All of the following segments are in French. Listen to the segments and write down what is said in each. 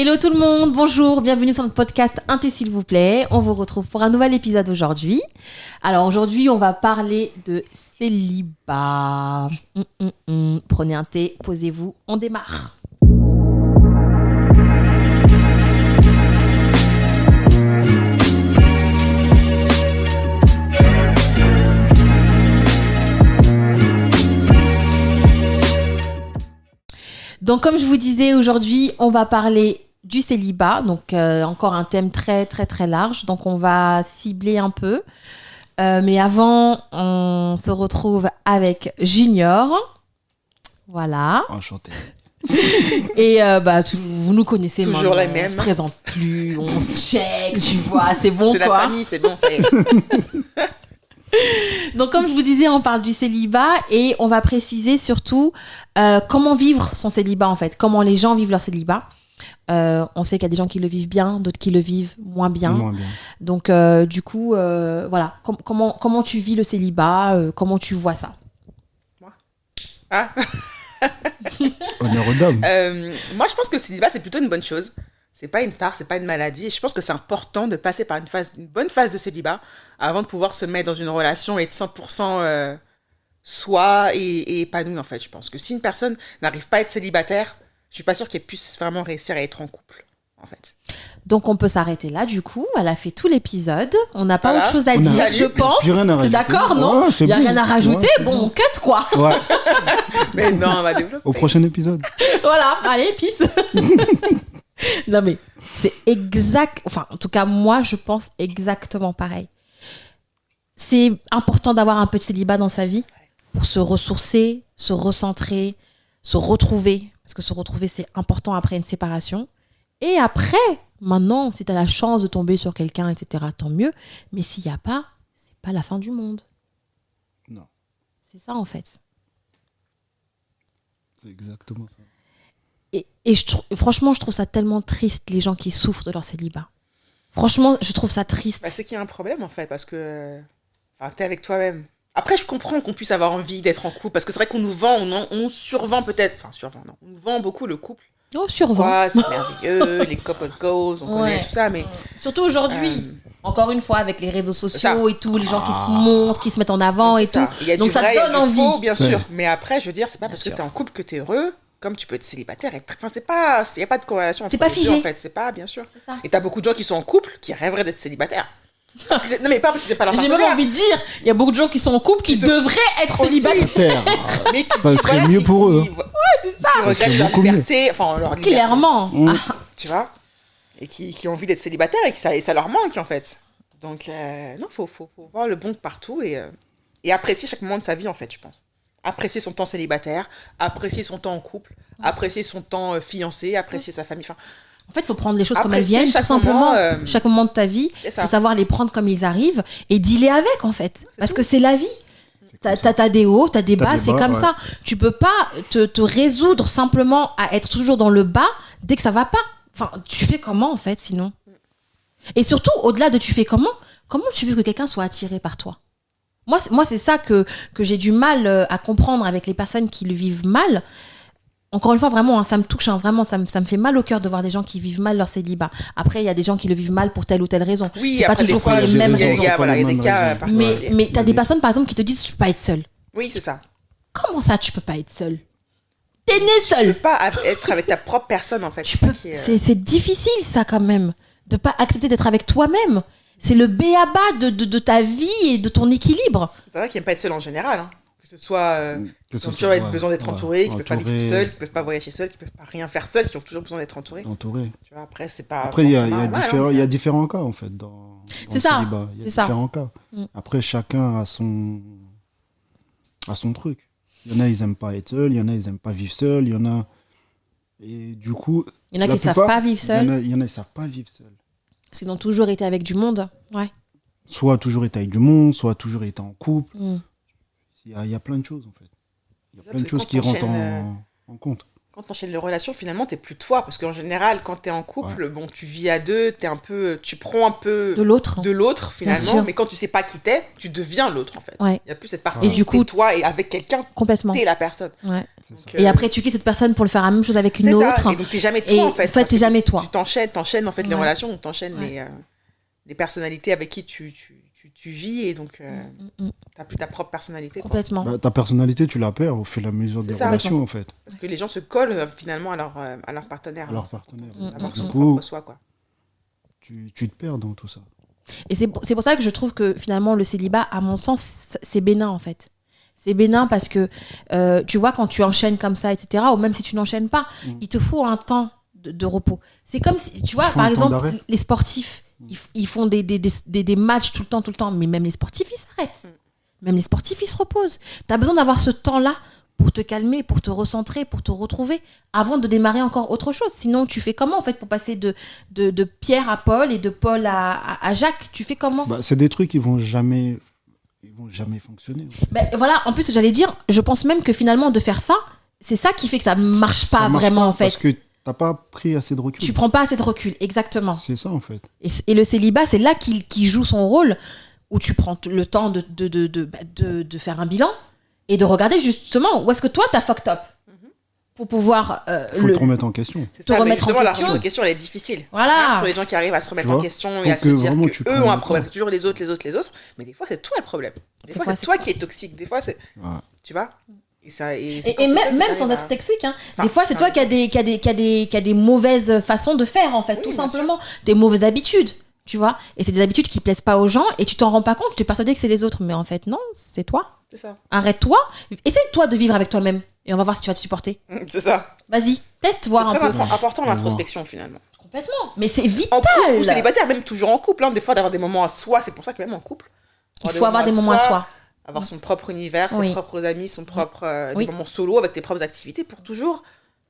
Hello tout le monde, bonjour, bienvenue sur notre podcast Inté s'il vous plaît. On vous retrouve pour un nouvel épisode aujourd'hui. Alors aujourd'hui, on va parler de célibat. Hum, hum, hum. Prenez un thé, posez-vous, on démarre. Donc, comme je vous disais, aujourd'hui, on va parler du célibat. Donc, euh, encore un thème très, très, très large. Donc, on va cibler un peu. Euh, mais avant, on se retrouve avec Junior. Voilà. Enchanté. Et euh, bah, tu- vous nous connaissez Toujours maintenant, la même. On se présente plus, on se check, tu vois, c'est bon C'est la quoi. famille, c'est bon, ça y est. Donc, comme je vous disais, on parle du célibat et on va préciser surtout euh, comment vivre son célibat en fait, comment les gens vivent leur célibat. Euh, on sait qu'il y a des gens qui le vivent bien, d'autres qui le vivent moins bien. Moins bien. Donc, euh, du coup, euh, voilà, Com- comment, comment tu vis le célibat, euh, comment tu vois ça? Ah, Honneur aux dames. euh, moi, je pense que le célibat, c'est plutôt une bonne chose. C'est pas une tare, c'est pas une maladie. Et je pense que c'est important de passer par une, phase, une bonne phase de célibat avant de pouvoir se mettre dans une relation et être 100% euh, soi et, et épanoui, en fait. Je pense que si une personne n'arrive pas à être célibataire, je suis pas sûre qu'elle puisse vraiment réussir à être en couple, en fait. Donc, on peut s'arrêter là, du coup. Elle a fait tout l'épisode. On n'a pas Voilà. autre chose à On dire, je pense. T'es d'accord, non Ouais, Il n'y a bon. rien à rajouter. Ouais, bon, on cut, quoi. Ouais, Mais non, on va développer. au prochain épisode. voilà, allez, peace. non mais c'est exact, enfin en tout cas moi je pense exactement pareil. C'est important d'avoir un peu de célibat dans sa vie pour se ressourcer, se recentrer, se retrouver, parce que se retrouver c'est important après une séparation. Et après, maintenant, si tu as la chance de tomber sur quelqu'un, etc., tant mieux. Mais s'il n'y a pas, c'est pas la fin du monde. Non. C'est ça en fait. C'est exactement ça. Et, et je franchement, je trouve ça tellement triste, les gens qui souffrent de leur célibat. Franchement, je trouve ça triste. Bah, c'est qu'il y a un problème en fait, parce que enfin, t'es avec toi-même. Après, je comprends qu'on puisse avoir envie d'être en couple, parce que c'est vrai qu'on nous vend, on, on survend peut-être, enfin survend, non, on nous vend beaucoup le couple. oh, survent. Ouais, c'est merveilleux, les couple goals, on Ouais. connaît tout ça, mais Surtout aujourd'hui. euh, Encore une fois, avec les réseaux sociaux ça. et tout, les gens qui se Ah. montrent, qui se mettent en avant et tout. ça. Il y a Donc ça vrai, il y a donne du envie. faux, bien sûr. Mais après, je veux dire, c'est pas Bien parce sûr. que t'es en couple que t'es heureux, comme tu peux être célibataire. Et... Enfin, c'est pas, il y a pas de corrélation. C'est pas deux, figé. en fait, c'est pas, bien sûr. C'est ça. Et t'as beaucoup de gens qui sont en couple qui rêveraient d'être célibataires. Non, mais pas parce que c'est pas leur J'ai même envie de dire, il y a beaucoup de gens qui sont en couple qui Qui se- devraient être Aussi. célibataires. Mais qui Ça serait voilà, mieux qui- pour eux. qui- Ouais, c'est ça. Qui regrettent leur mieux. liberté, enfin leur liberté. Clairement. Mm. Ah, tu vois et qui, qui ont envie d'être célibataires et que ça, et ça leur manque en fait donc euh, non faut, faut, faut voir le bon partout et, euh, et apprécier chaque moment de sa vie en fait je pense apprécier son temps célibataire apprécier son temps en couple apprécier son temps euh, fiancé apprécier sa famille enfin En fait, il faut prendre les choses comme elles viennent, tout chaque simplement. moment, euh, Chaque moment de ta vie, il faut savoir les prendre comme ils arrivent et dealer avec, en fait. Parce tout. que c'est la vie. T'as t'as des hauts, t'as des bas, c'est comme ouais. ça. Tu peux pas te, te résoudre simplement à être toujours dans le bas dès que ça va pas. Enfin, tu fais comment en fait sinon? Et surtout, au-delà de tu fais comment, comment tu veux que quelqu'un soit attiré par toi? Moi, c'est- moi c'est ça que, que j'ai du mal euh, à comprendre avec les personnes qui le vivent mal. Encore une fois, vraiment, hein, ça me touche, hein, vraiment, ça me, ça me fait mal au cœur de voir des gens qui vivent mal leur célibat. Après, il y a des gens qui le vivent mal pour telle ou telle raison. oui C'est pas toujours fois, pour les il y a- mêmes a- raisons. a- a raisons. Mais, particuliers. mais t'as des personnes, par exemple, qui te disent Je peux pas être seule. oui c'est ça Comment ça, tu peux pas être seule? T'es né tu seule peux pas a- être avec ta propre personne en fait Tu C'est euh, C'est difficile, ça, quand même. De pas accepter d'être avec toi-même. C'est le béaba de, de, de ta vie et de ton équilibre. c'est vrai qu'ils n'aiment pas être seuls en général hein. Que ce soit euh, Que Qui ont toujours ouais, besoin d'être ouais, entourés, qui peuvent pas vivre seuls, qui peuvent pas voyager seuls, qui peuvent pas rien faire seuls, qui ont toujours besoin d'être entourés. Entouré. Tu vois, après, c'est pas. Après, il y a, y, différents- hein. il y a différents cas, en fait, dans, dans C'est le ça, célibat. Il y a ça. différents cas. Mm. Après, chacun a son, a son truc. Il y en a, ils aiment pas être seuls, il y en a, ils aiment pas vivre seuls, il y en a... Et du coup... Il y en a qui savent plupart, pas vivre Il y en seuls. a, il y en a, ils savent pas vivre seuls. Parce qu'ils ont toujours été avec du monde. Ouais. Soit toujours été avec du monde, soit toujours été en couple. Mm. Il y a, il y a plein de choses, en fait. Il y a plein de choses qui rentrent en, en compte. Quand tu enchaînes les relations, finalement, t'es plus toi. Parce qu'en général, quand t'es en couple, bon, tu vis à deux, t'es un peu, tu prends un peu De l'autre. de l'autre, finalement. Mais quand tu sais pas qui t'es, tu deviens l'autre, en fait. Il Ouais. y a plus cette partie. Et du coup- toi et avec quelqu'un, Complètement. t'es la personne. Ouais. Donc, Et euh, après, tu quittes cette personne pour le faire la même chose avec une c'est ça. autre. Et donc, t'es jamais toi, Et en fait. en fait, t'es jamais tu- toi. Tu t'enchaînes, t'enchaînes, en fait, les relations, t'enchaînes Ouais. les, euh, les personnalités avec qui tu, tu, tu, tu vis, et donc, euh, Mm, mm, t'as plus ta propre personnalité. Complètement. Bah, ta personnalité, tu la perds au fur et à mesure des ça. relations, en fait, Parce que les gens se collent, euh, finalement, à leur, euh, à leur partenaire. à leur partenaire. Mm, Avoir mm, son mm. coup, propre soi, quoi. tu, tu te perds dans tout ça. Et c'est pour, c'est pour ça que je trouve que finalement le célibat, à mon sens, c'est bénin en fait. C'est bénin parce que euh, tu vois, quand tu enchaînes comme ça, etc., ou même si tu n'enchaînes pas, Mm. il te faut un temps de, de repos. C'est comme si, tu vois, par exemple, les sportifs, ils, font des, des, des, des- des matchs tout le temps, tout le temps, mais même les sportifs, ils s'arrêtent. Mm. Même les sportifs, ils se reposent. Tu as besoin d'avoir ce temps-là pour te calmer, pour te recentrer, pour te retrouver, avant de démarrer encore autre chose. Sinon, tu fais comment en fait pour passer de, de, de Pierre à Paul et de Paul à, à, à Jacques? Tu fais comment? Bah, c'est des trucs qui vont jamais, ils vont jamais fonctionner. Ben, voilà, en plus, j'allais dire, je pense même que finalement, de faire ça, c'est ça qui fait que ça marche Ça pas marche vraiment, pas en fait. Parce que t'as pas pris assez de recul. Tu prends pas assez de recul, exactement. C'est ça, en fait. Et, et le célibat, c'est là qu'il joue son rôle, où tu prends le temps de, de, de, de, bah, de- de faire un bilan et de regarder justement où est-ce que toi, t'as fucked up. Pour pouvoir euh, Faut le. te remettre en question. Te ça, remettre en justement, la question. remise en question, elle est difficile. Voilà. Ce sont les gens qui arrivent à se remettre en question et à que se dire que tu eux ont un problème. toujours les autres, les autres, les autres. Mais des fois, c'est toi le problème. Des, Des fois, fois, c'est c'est toi toi. qui es toxique. Des fois, c'est. Ouais. Tu vois? Et, ça, et, c'est Et, quand et c'est même, sans être toxique, hein, Enfin, des fois c'est toi qui as des, qui a des, qui a des, qui a des mauvaises façons de faire en fait, Oui, tout simplement, des mauvaises habitudes, tu vois. Et c'est des habitudes qui plaisent pas aux gens et tu t'en rends pas compte, tu es persuadé que c'est les autres, mais en fait non, c'est toi. C'est ça. Arrête-toi, essaye toi de vivre avec toi-même et on va voir si tu vas te supporter. C'est ça. Vas-y, teste C'est voir un très peu. impor- important l'introspection finalement. Complètement. Mais c'est En vital. couple ou célibataire, même toujours en couple, hein, des fois d'avoir des moments à soi, c'est pour ça que même en couple. Il faut avoir des moments à soi. Avoir son propre univers, ses Oui. propres amis, son propre euh, Oui. des moments solo avec tes propres activités pour toujours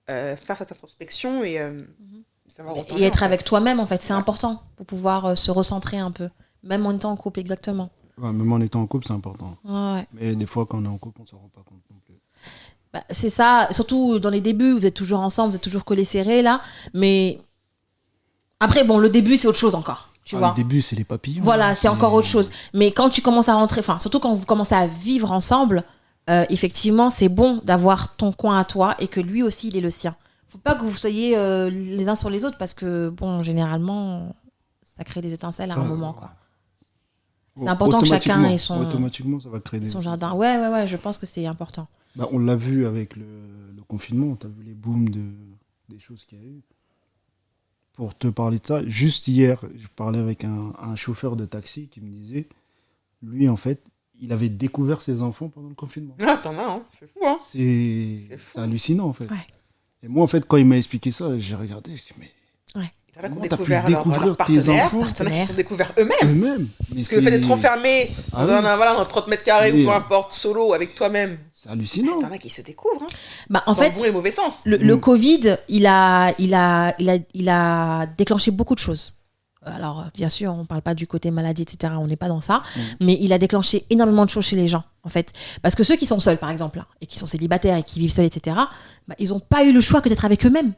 euh, faire cette introspection et euh, savoir où t'en es, Et être avec toi-même en fait, c'est Ouais. important pour pouvoir euh, se recentrer un peu, même en étant en couple exactement. Ouais, même en étant en couple, c'est important. Ouais, ouais. Mais des fois, quand on est en couple, on s'en rend pas compte non plus. Bah, c'est ça, surtout dans les débuts, vous êtes toujours ensemble, vous êtes toujours collés serrés là, mais après bon, le début c'est autre chose encore, tu Ah, vois. Le début, c'est les papillons. Voilà, hein, c'est encore autre chose. Mais quand tu commences à rentrer, enfin surtout quand vous commencez à vivre ensemble, euh, effectivement c'est bon d'avoir ton coin à toi et que lui aussi il est le sien. Faut pas que vous soyez euh, les uns sur les autres parce que bon, généralement ça crée des étincelles à un moment quoi. Au- C'est important que chacun ait son- Automatiquement, ça va créer des. Son jardin. Ouais, ouais, ouais, je pense que c'est important. Bah, on l'a vu avec le, le confinement, tu as vu les booms de, des choses qu'il y a eu. Pour te parler de ça, juste hier, je parlais avec un, un chauffeur de taxi qui me disait, lui en fait, il avait découvert ses enfants pendant le confinement. Ah, t'en as, hein. c'est fou, hein. C'est hallucinant en fait. Ouais. Et moi en fait, quand il m'a expliqué ça, j'ai regardé, je dis, mais Il y en a qui ont Comment t'as pu leur, découvrir leur tes partenaire, enfants il y en a qui se sont découverts eux-mêmes. Parce que le fait d'être enfermé Ah dans, oui. un, voilà, dans 30 mètres carrés Oui. ou peu importe, solo, avec toi-même, C'est hallucinant. t'en as qui se découvrent, hein, Bah, en dans fait, le bon et le mauvais sens. le, le Mm. Covid, il a, il, a, il, a, il a déclenché beaucoup de choses. Alors, bien sûr, on ne parle pas du côté maladie, etc. On n'est pas dans ça. Mm. Mais il a déclenché énormément de choses chez les gens, en fait. Parce que ceux qui sont seuls, par exemple, là, et qui sont célibataires et qui vivent seuls, etc., bah, ils n'ont pas eu le choix que d'être avec eux-mêmes.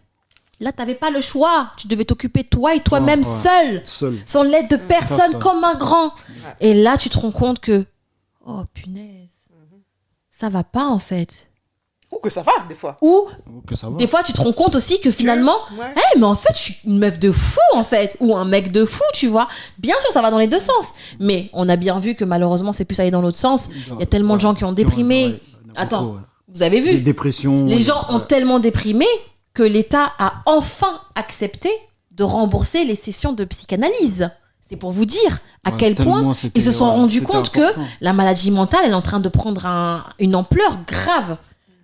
Là, tu n'avais pas le choix. Tu devais t'occuper toi et toi-même ouais. seul, Seul. sans l'aide de personne, ça. comme un grand. Et là, tu te rends compte que, oh punaise, ça va pas, en fait. Ou que ça va, des fois. Ou Que ça va. des fois, tu te rends compte aussi que finalement, Ouais. eh, mais en fait, je suis une meuf de fou, en fait, ou un mec de fou, tu vois. Bien sûr, ça va dans les deux sens. Mais on a bien vu que malheureusement, c'est plus aller dans l'autre sens. Il y a tellement de gens qui ont déprimé. Ouais, ouais, ouais, Attends. Vous avez vu dépressions. Les ouais, gens ont tellement déprimé que l'État a enfin accepté de rembourser les sessions de psychanalyse. C'est pour vous dire à Ouais, quel point ils se sont ouais, rendus compte que la maladie mentale elle est en train de prendre un- une ampleur grave.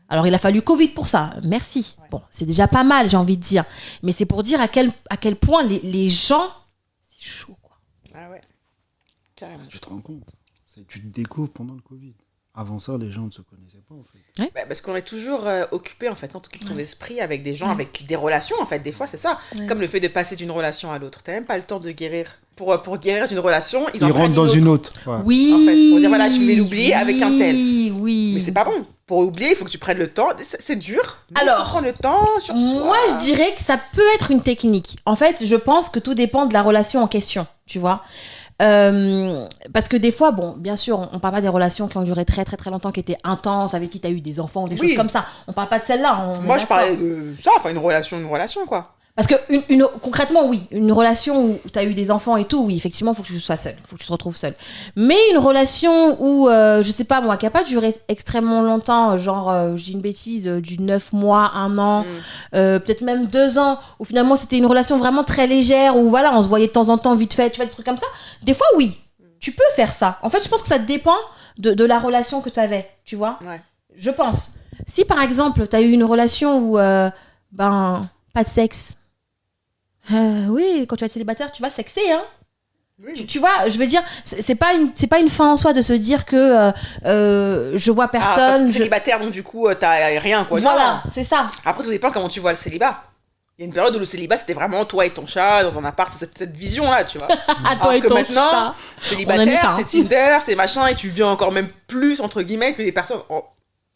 Alors il a fallu Covid pour ça, merci. Bon, c'est déjà pas mal, j'ai envie de dire. Mais c'est pour dire à quel, à quel point les, les gens... C'est chaud, quoi. Ah ouais. Carrément. Tu te rends compte? C'est- Tu te découvres pendant le Covid. Avant ça, les gens ne se connaissaient pas, en fait. Bah, parce qu'on est toujours euh, occupé, en fait, en tout cas, ton Ouais. esprit avec des gens, Ouais. avec des relations, en fait. Des fois, c'est ça. Ouais. Comme le fait de passer d'une relation à l'autre. T'as même pas le temps de guérir. Pour, euh, pour guérir d'une relation, ils, Ils en rentrent dans une une autre. ouais. Oui. En fait, pour dire, voilà, je vais l'oublier avec un tel. Oui, oui. Mais c'est pas bon. Pour oublier, il faut que tu prennes le temps. C'est dur. Alors, prendre le temps sur soi. Moi, je dirais que ça peut être une technique. En fait, je pense que tout dépend de la relation en question, tu vois. Euh, parce que des fois, bon, bien sûr, on, on parle pas des relations qui ont duré très très très longtemps, qui étaient intenses, avec qui tu as eu des enfants ou des Oui. choses comme ça. On parle pas de celle-là. Moi, je parlais de ça, enfin, une relation, une relation, quoi. Parce que une, une- concrètement, oui, une relation où tu as eu des enfants et tout, oui, effectivement, faut que tu sois seul, faut que tu te retrouves seul. Mais une relation où, euh, je sais pas moi, qui a pas duré extrêmement longtemps, genre, euh, j'ai une bêtise, euh, du 9 mois, un an, Mm. euh, peut-être même deux ans, où finalement c'était une relation vraiment très légère, où voilà, on se voyait de temps en temps vite fait, tu vois, des trucs comme ça. Des fois, oui, tu peux faire ça. En fait, je pense que ça dépend de, de la relation que tu avais, tu vois. Ouais. Je pense. Si par exemple, tu as eu une relation où, euh, ben, pas de sexe. Euh, oui, quand tu vas être célibataire, tu vas sexer, hein. Oui. Tu, tu vois, je veux dire, c'est pas une, c'est pas une fin en soi de se dire que euh, euh, je vois Ah, parce personne. que je- célibataire, donc du coup, t'as rien, quoi. Non. Voilà, c'est ça. Après, tout dépend comment tu vois le célibat. Il y a une période où le célibat, c'était vraiment toi et ton chat dans un appart, cette, cette vision-là, tu vois. Toi Alors et que ton maintenant, chat. Célibataire, hein. c'est Tinder, c'est machin, et tu viens encore même plus, entre guillemets, que des personnes, en-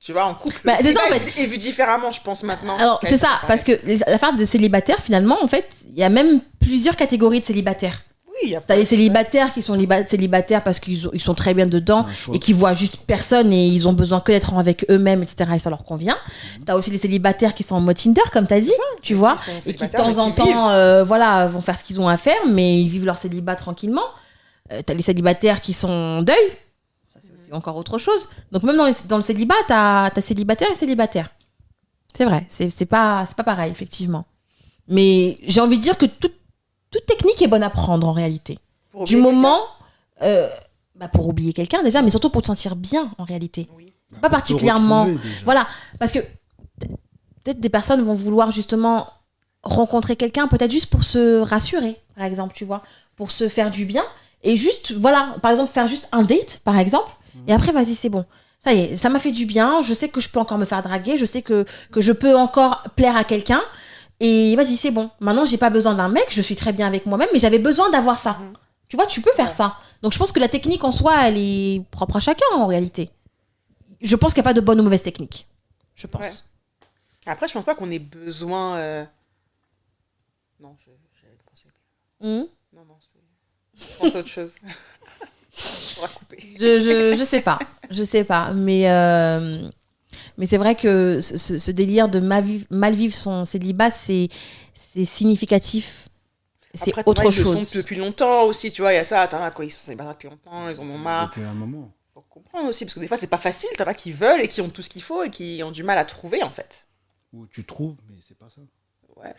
tu vois, en couple. Bah, c'est ça, en célibat est- vu différemment, je pense, maintenant. Alors, c'est ça, parce que les- l'affaire de célibataire, finalement, en fait, il y a même plusieurs catégories de célibataires. Oui, il y a T'as les célibataires qui sont liba- célibataires parce qu'ils ils sont très bien dedans et qui voient juste personne et ils ont besoin que d'être avec eux-mêmes, etc. Et ça leur convient. T'as aussi les célibataires qui sont en mode Tinder, comme t'as dit, tu vois, et qui de temps en temps, euh, voilà, vont faire ce qu'ils ont à faire, mais ils vivent leur célibat tranquillement. Euh, t'as les célibataires qui sont en deuil, encore autre chose. Donc même dans, les- dans le célibat, t'as as célibataire et célibataire. C'est vrai, c'est c'est pas, c'est pas pareil, effectivement. Mais j'ai envie de dire que toute, toute technique est bonne à prendre en réalité Pour du moment euh, bah, pour oublier quelqu'un déjà, mais surtout pour te sentir bien en réalité. Oui. C'est pas te particulièrement. Voilà, parce que peut- peut-être des personnes vont vouloir justement rencontrer quelqu'un, peut-être juste pour se rassurer, par exemple, tu vois, pour se faire du bien. Et juste, voilà, par exemple, faire juste un date, par exemple, et après, vas-y, c'est bon. Ça y est, ça m'a fait du bien, je sais que je peux encore me faire draguer, je sais que, que je peux encore plaire à quelqu'un. Et vas-y, c'est bon. Maintenant, j'ai pas besoin d'un mec, je suis très bien avec moi-même, mais j'avais besoin d'avoir ça. Mhm. Tu vois, tu peux faire Ouais. ça. Donc, je pense que la technique en soi, elle est propre à chacun en réalité. Je pense qu'il n'y a pas de bonne ou mauvaise technique. Je pense. Ouais. Après, je pense pas qu'on ait besoin. euh, Non, le penser. Mhm. Non, non, c'est. Je pense à autre chose. On va couper. Je, je, je sais pas. Je sais pas. Mais, euh, mais c'est vrai que ce, délire de mal vivre, mal vivre son célibat, c'est c'est significatif. C'est autre ils le chose. sont depuis longtemps aussi, tu vois. Il y a ça, as quoi, ils sont célibataires depuis longtemps, ils en ont marre. Depuis un moment. Faut comprendre aussi, parce que des fois, c'est pas facile. T'en as qui veulent et qui ont tout ce qu'il faut et qui ont du mal à trouver, en fait. Où tu trouves, mais c'est pas ça. Ouais,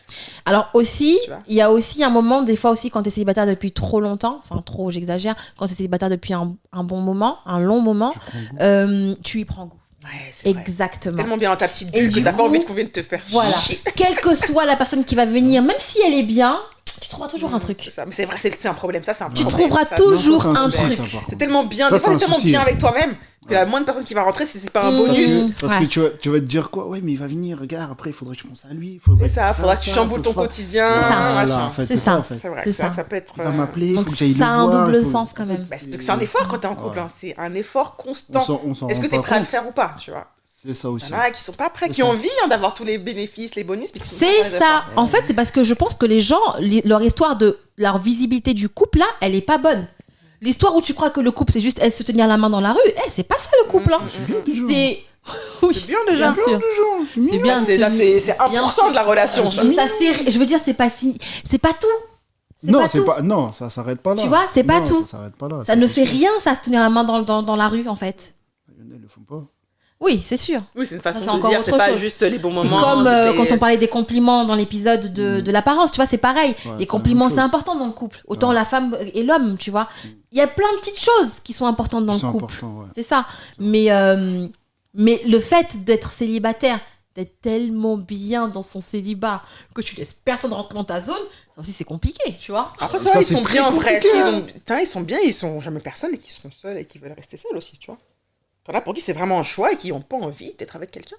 Alors aussi, il y a aussi un moment, des fois aussi, quand tu es célibataire depuis trop longtemps, enfin trop, j'exagère, quand tu es célibataire depuis un, un bon moment, un long moment, Tu euh, tu y prends goût. ouais, c'est vrai. Exactement. Tellement bien dans ta petite Et bulle que du t'as pas envie vienne te faire Voilà. chier. Quelle que soit la personne qui va venir, même si elle est bien, tu trouveras toujours un C'est truc. ça. Mais c'est vrai, c'est c'est un problème. Ça, c'est un Tu problème. trouveras Ça, toujours Non, ça, c'est un truc. ça, contre. tellement bien, Ça, des fois, c'est tellement souci, bien avec toi-même que la moindre personne qui va rentrer, c'est c'est pas un Mmh. Parce bonus. que, parce Ouais. que tu, vas, tu vas te dire quoi? Ouais, mais il va venir, regarde, après, il faudrait que je pense à lui. Faudrait C'est ça, que tu faudra que tu ça, chamboules ton tu quotidien. C'est c'est ça, ça. C'est vrai, C'est ça, ça. ça peut être. Il va euh, m'appeler, il Donc, faut que j'aille le ça a un double sens, quand même. bah, c'est parce que c'est un effort quand t'es en couple. Hein. C'est un effort On constant. Est-ce que t'es prêt à le faire ou pas, tu vois? C'est ça aussi. A qui sont pas prêts, qui ça. ont envie hein, d'avoir tous les bénéfices, les bonus, C'est ça. En fait, c'est parce que je pense que les gens, leur histoire de leur visibilité du couple là, elle est pas bonne. L'histoire où tu crois que le couple c'est juste elle se tenir la main dans la rue, eh, c'est pas ça le couple. hein. Mm, C'est bien déjà. C'est oui, C'est bien déjà. C'est bien. C'est déjà, tenu. c'est c'est Bien 1% de la relation. Ça. je veux dire, c'est pas si, c'est pas tout. Non, pas c'est tout. pas. Non, ça s'arrête pas là. Tu vois, c'est pas Non, tout. Ça s'arrête pas là. Ça ne fait rien, ça, se tenir la main dans, dans, dans la rue, en fait. Il y en a, ils le font pas. Oui, c'est sûr. Oui, c'est une Ça, façon c'est de encore dire, autre c'est pas chose. juste les bons C'est moments. comme juste euh, les- quand on parlait des compliments dans l'épisode de, de l'apparence, tu vois, c'est pareil. Ouais, les c'est compliments, c'est important dans le couple. Autant Ouais. la femme et l'homme, tu vois. Il y a plein de petites choses qui sont importantes dans C'est le couple. ouais. C'est ça. Mais, euh, mais le fait d'être célibataire, d'être tellement bien dans son célibat que tu laisses personne rentrer dans ta zone, ça aussi c'est compliqué, tu vois. Après, Ça, toi, ils c'est sont bien en vrai. compliqué, Ils, ont... Ils sont bien, ils sont jamais personne et qui sont seuls et qui veulent rester seuls aussi, tu vois. T'en as pour qui c'est vraiment un choix et qui n'ont pas envie d'être avec quelqu'un,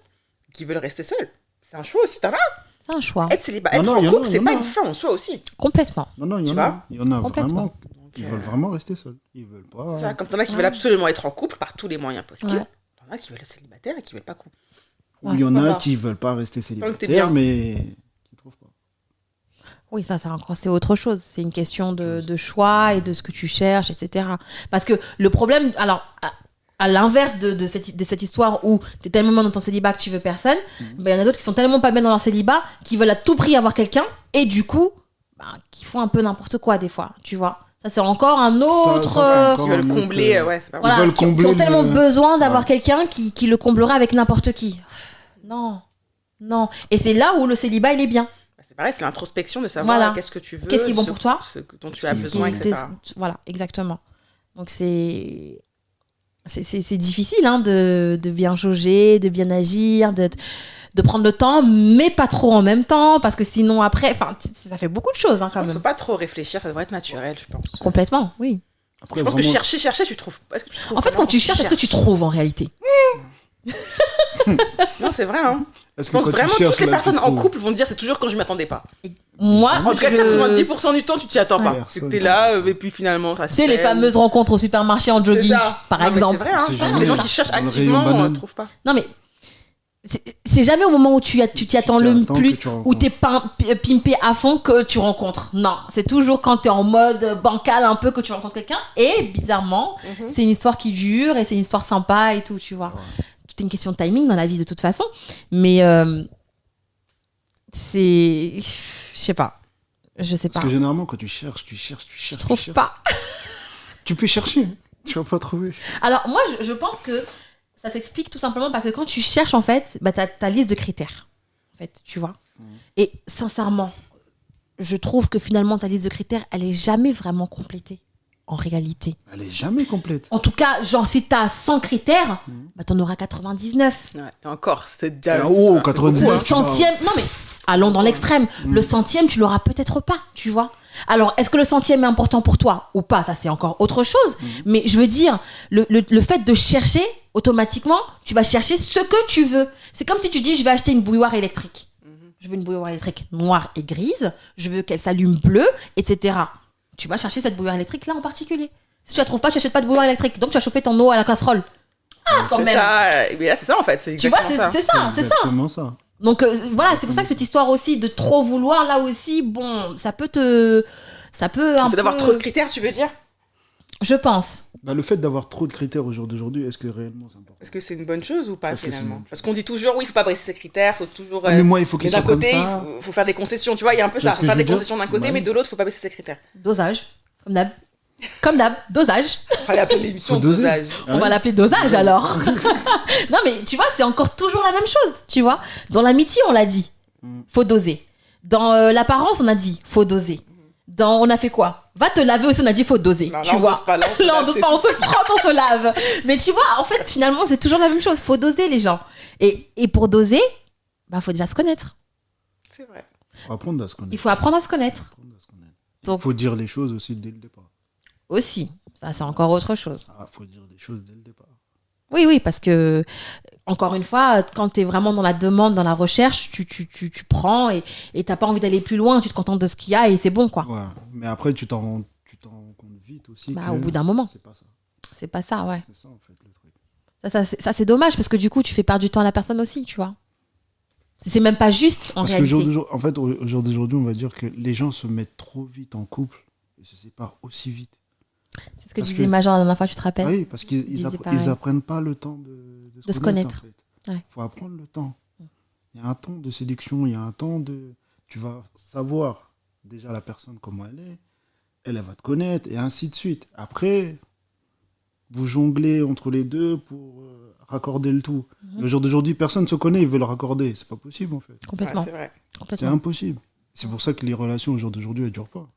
qui veulent rester seuls. C'est un choix aussi, t'en as? C'est un choix. Être célibataire, être non, en couple, c'est pas a. une fin en soi aussi. Complètement. Non, non, il y en a. Il y en a Complètement. vraiment. Euh, veulent vraiment rester seuls. Ils veulent pas. c'est ça, comme t'en as qui Ouais. veulent absolument être en couple par tous les moyens possibles. Ouais. T'en as qui veulent être célibataires et qui veulent pas couple. Ou il y en a qui veulent pas rester bien. mais qui trouvent pas. Oui, ça, ça encore, c'est autre chose. C'est une question de, de choix et de ce que tu cherches, etc. Parce que le problème, alors, à, l'inverse de, de cette, de cette histoire où tu es tellement dans ton célibat que tu veux personne, ben, il y en a d'autres qui sont tellement pas bien dans leur célibat qui veulent à tout prix avoir quelqu'un et du coup, ben, qui font un peu n'importe quoi des fois, tu vois. Ça, c'est encore un autre. ça, euh, encore Ils veulent combler, euh, ouais, c'est pas voilà, veulent qui, qui combler ont tellement le- besoin d'avoir Ouais. quelqu'un qui, qui le comblera avec n'importe qui. Non, non. Et c'est là où le célibat, il est bien. C'est pareil, c'est l'introspection de savoir Voilà. qu'est-ce que tu veux. Qu'est-ce qui est bon ce- pour toi Ce dont tu as besoin, etc. Voilà, exactement. Donc c'est c'est- difficile hein, de, de bien jauger, de bien agir, de, de prendre le temps, mais pas trop en même temps, parce que sinon après, ça fait beaucoup de choses hein, quand Il ne faut même. pas trop réfléchir, ça devrait être naturel, je pense. Complètement, oui. Après, Je pense que chercher, chercher, tu trouves. est-ce que tu trouves En fait, quand tu cherches, est-ce que tu trouves en réalité? Non, c'est vrai, hein. est-ce Je que pense vraiment que toutes les personnes en couple vont dire c'est toujours quand je m'attendais pas. Moi, En tout cas, je- 90% du temps, tu t'y attends pas. Ouais. C'est que t'es là, euh, et puis finalement, ça C'est les fameuses rencontres au supermarché en jogging, par exemple. C'est vrai, hein. C'est Je pense que jamais les gens qui cherchent activement rayon banane. ne trouvent pas. Non, mais c'est jamais au moment où tu t'y attends le plus, tu où t'es pim- pi- pimpé à fond que tu rencontres. Non, c'est toujours quand t'es en mode bancal un peu que tu rencontres quelqu'un. Et bizarrement, Mhm. c'est une histoire qui dure et c'est une histoire sympa et tout, tu vois. Tout est une question de timing dans la vie de toute façon. Mais euh, c'est. Je sais pas. Je sais pas. Parce que généralement, quand tu cherches, tu cherches, tu Je cherches. tu trouve cherches. pas. Tu peux chercher, tu vas pas trouver. Alors, moi, je, je pense que ça s'explique tout simplement parce que quand tu cherches, en fait, bah, tu as ta liste de critères. En fait, tu vois. Et sincèrement, je trouve que finalement, ta liste de critères, elle est jamais vraiment complétée. En réalité. Elle est jamais complète. En tout cas, genre, si tu as 100 critères, Mhm. bah, t'en auras 99. Ouais, encore, c'est déjà. Ah, oh, c'est 99. beaucoup, Le centième, non mais allons dans l'extrême. Le centième, tu l'auras peut-être pas, tu vois. Alors, est-ce que le centième est important pour toi ou pas? Ça, c'est encore autre chose. Mais je veux dire, le, le- le fait de chercher, automatiquement, tu vas chercher ce que tu veux. C'est comme si tu dis, je vais acheter une bouilloire électrique. Je veux une bouilloire électrique noire et grise. Je veux qu'elle s'allume bleu, etc. Tu vas chercher cette bouilloire électrique là en particulier. Si tu la trouves pas, tu n'achètes pas de bouilloire électrique. Donc, tu vas chauffer ton eau à la casserole. Ah, quand C'est même. ça, mais là, c'est ça en fait. Tu vois, c'est ça. c'est ça, c'est ça. exactement ça. Donc euh, voilà, c'est pour ça que cette histoire aussi de trop vouloir, là aussi, bon, ça peut te. Ça peut un peu. d'avoir trop de critères, tu veux dire? Je pense. Bah, le fait d'avoir trop de critères au jour d'aujourd'hui, est-ce que réellement c'est important Est-ce que c'est une bonne chose ou pas finalement. Parce qu'on dit toujours, oui, il faut pas briser ses critères, faut toujours. Ah, euh, Mais moi, il faut qu'il d'un soit comme côté, il ça. faut, faut faire des concessions, tu vois, il y a un peu ça. Faut faire des concessions d'un côté, Ouais. mais de l'autre, faut pas baisser ses critères. Dosage. Comme d'hab. Comme d'hab. Dosage. On va l'appeler l'émission dosage. On va l'appeler dosage alors. non, mais tu vois, c'est encore toujours la même chose. Tu vois, dans l'amitié, on l'a dit. Mm. Faut doser. Dans euh, l'apparence, on a dit. Faut doser. Dans on a fait quoi? Va te laver aussi, on a dit. Faut doser. Non, là, tu on vois? dose pas, là, on se Là, on dose pas, se frotte, on se lave. Mais tu vois, en fait, finalement, c'est toujours la même chose. Faut doser, les gens. Et, et pour doser, bah, faut déjà se connaître. C'est vrai. Faut apprendre à se connaître. Il faut apprendre à se connaître. Apprendre à se connaître. Donc- Il faut dire les choses aussi dès le départ. Aussi. Ça, c'est encore autre chose. Ah, faut dire des choses dès le départ. Oui, oui, parce que, encore une fois, quand tu es vraiment dans la demande, dans la recherche, tu, tu, tu, tu prends et et t'as pas envie d'aller plus loin, tu te contentes de ce qu'il y a et c'est bon, quoi. Ouais. Mais après, tu t'en rends, tu t'en rends compte vite aussi. Bah, au bout d'un moment. C'est pas ça. C'est pas ça, ouais. C'est ça, en fait, le truc. Ça, ça, c'est- ça, c'est dommage parce que du coup, tu fais perdre du temps à la personne aussi, tu vois. C'est même pas juste en Parce que jour réalité. en fait, au jour d'aujourd'hui, on va dire que les gens se mettent trop vite en couple et se séparent aussi vite. C'est ce que parce disait que- Major la dernière fois, tu te rappelles Oui, parce qu'ils appre- apprennent pas le temps de, De se connaître. Il Ouais. faut apprendre le temps. Il y a un temps de séduction, il y a un temps de... Tu vas savoir déjà la personne comment elle est, elle, elle va te connaître, et ainsi de suite. Après, vous jonglez entre les deux pour euh, raccorder le tout. Le jour d'aujourd'hui, personne ne se connaît, ils veulent raccorder. C'est pas possible, en fait. Ouais, Complètement. c'est vrai. C'est impossible. C'est pour ça que les relations au jour d'aujourd'hui, elles durent pas.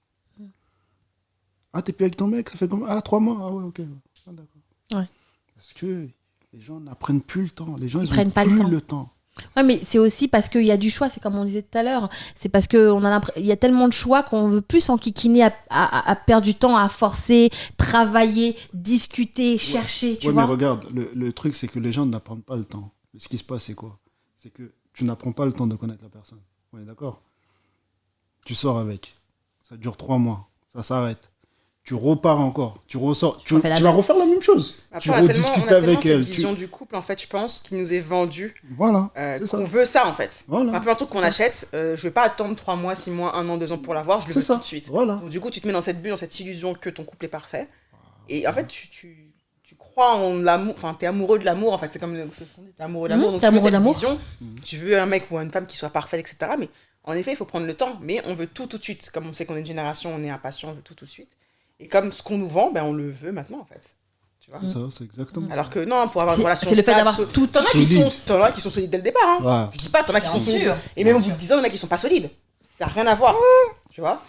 Ah, t'es plus avec ton mec, ça fait comme Ah, trois mois Ah ouais, ok. Ah, d'accord. Ouais. Parce que les gens n'apprennent plus le temps. Les gens, ils, ont prennent pas le plus temps. le temps. Ouais, mais c'est aussi parce qu'il y a du choix, c'est comme on disait tout à l'heure. C'est parce qu'il a il y a tellement de choix qu'on veut plus s'enquiquiner à, à, à perdre du temps, à forcer, travailler, discuter, chercher, tu ouais, vois. mais regarde, le, le truc, c'est que les gens n'apprennent pas le temps. Ce qui se passe, c'est quoi? C'est que tu n'apprends pas le temps de connaître la personne. On est d'accord? Tu sors avec. Ça dure trois mois. Ça s'arrête. Tu repars encore. Tu ressors. Tu, vas refaire la même chose. Après, tu on a tellement, on a rediscutes tellement avec cette elle. tu- vision du couple, en fait, je pense, qui nous est vendue. Voilà. Euh, on veut ça, en fait. Voilà. Enfin, peu importe qu'on achète, euh, je vais pas attendre 3 mois, 6 mois, 1 an, 2 ans pour l'avoir, je le veux ça. tout de suite. Voilà. Donc, du coup, tu te mets dans cette bulle, dans cette illusion que ton couple est parfait. Et en fait, tu, tu, tu crois en l'amour, enfin, t'es amoureux de l'amour, en fait, c'est comme le- c'est ce qu'on dit, t'es amoureux de l'amour. Mhm, donc, tu veux amoureux cette vision, Mhm. tu veux un mec ou une femme qui soit parfait, etc. Mais en effet, il faut prendre le temps. Mais on veut tout tout de suite. Comme on sait qu'on est une génération, on est impatient, on veut tout tout de suite. Et comme ce qu'on nous vend, ben, on le veut maintenant, en fait. Tu vois C'est ça, c'est exactement. Alors que non, pour avoir une relation c'est le fait stable, d'avoir so- tout T'en as qui sont, t'en as qui sont solides dès le départ. Hein. Ouais. Je dis pas, t'en as qui sont solides. Et même au bout de 10 ans, il y en a qui sont pas solides. Ça n'a rien à voir. Tu vois?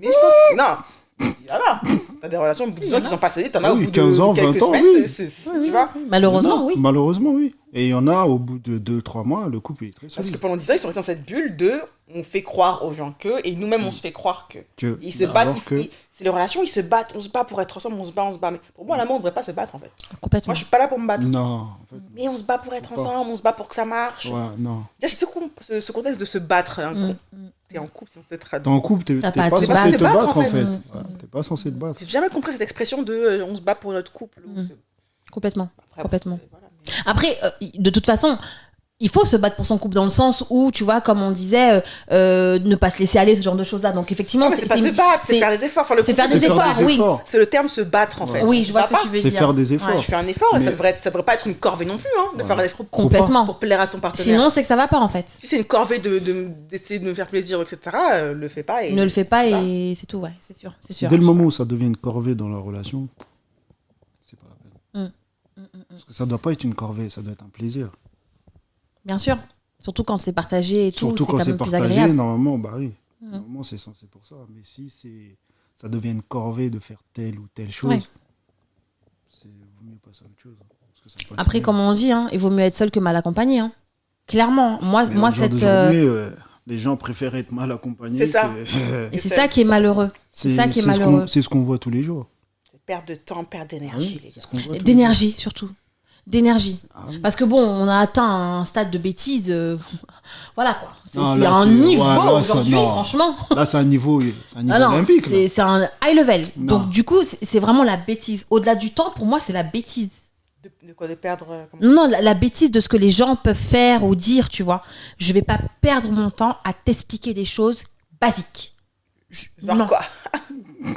Mais je pense que. Non Il y en a. T'as des relations au bout de 10 ans qui sont pas solides. T'en as au bout 15 de ans, quelques 20 ans, semaines. oui. c'est- c'est- Oui, oui, tu vois oui. Malheureusement, oui. Malheureusement, oui. Et il y en a, au bout de 2-3 mois, le couple est très Parce que pendant 10 ans, ils sont restés dans cette bulle de. On fait croire aux gens que. Et nous-mêmes, on se fait croire que. Que- Ils se battent. que- ils- C'est les relations, ils se battent. On se bat pour être ensemble, on se bat, on se bat. Mais pour moi, l'amour, on devrait pas se battre en fait. Complètement. Moi, je suis pas là pour me battre. Non, en fait, Mais on se bat pour être pas. ensemble, on se bat pour que ça marche. ouais, non. Déjà, c'est ce, con- ce, ce contexte de se battre. Hein, Mm, mm. T'es en couple, c'est très T'es en couple, t'es pas censé battre. te battre, en en fait. fait. Mm. Ouais, T'es pas censé te battre. J'ai jamais compris cette expression de euh, on se bat pour notre couple. ou Mm. Complètement. Après, Complètement. c'est- voilà, mais- Après, euh, de toute façon, il faut se battre pour son couple dans le sens où, tu vois, comme on disait, euh, euh, ne pas se laisser aller, ce genre de choses-là. Donc, effectivement, c'est pas se battre, c'est c'est- faire des efforts. Enfin, c'est faire des C'est faire efforts, oui. efforts. C'est le terme se battre en fait. Oui, je vois ce que tu veux C'est dire. faire des efforts. Je fais un effort et Mais- ça devrait, être, ça devrait pas être une corvée non plus, hein, de Ouais. faire un effort pour, Complètement. pour plaire à ton partenaire. Sinon, c'est que ça va pas, en fait. si c'est une corvée de, de- d'essayer de me faire plaisir, etc., euh, le fais pas. Et... Ne le fais pas et c'est tout, ouais, c'est sûr. C'est sûr. Dès le moment où ça devient une corvée dans la relation, c'est pas la peine. Mm. Parce que ça doit pas être une corvée, ça doit être un plaisir. Bien sûr. Surtout quand c'est partagé et tout, Surtout c'est quand même plus partagé, agréable. normalement, bah oui. Mm. Normalement, c'est censé pour ça. Mais si c'est ça devient une corvée de faire telle ou telle chose, Ouais. c'est vaut mieux passer à autre chose. hein, parce que ça peut être Après, comme on dit, hein, il vaut mieux être seul que mal accompagné. Hein. Clairement, moi, Mais moi cette. euh, euh, les gens préfèrent être mal accompagnés. C'est ça. que- Et c'est ça qui est malheureux. C'est ça qui est ce qu'on- malheureux. C'est ce qu'on voit tous les jours. C'est perte de temps, perte d'énergie, oui, D'énergie, surtout. D'énergie. Ah oui. Parce que bon, on a atteint un stade de bêtise. euh, voilà quoi. C'est Non, un niveau ouais, aujourd'hui, non. franchement. Là, c'est un niveau, c'est un niveau Ah non, olympique. là. c'est un high level. Non. Donc du coup, c'est vraiment la bêtise. Au-delà du temps, pour moi, c'est la bêtise. De, de quoi De perdre. euh, Non, non, la, la bêtise de ce que les gens peuvent faire ou dire, tu vois. Je vais pas perdre mon temps à t'expliquer des choses basiques. Je- Genre non. quoi?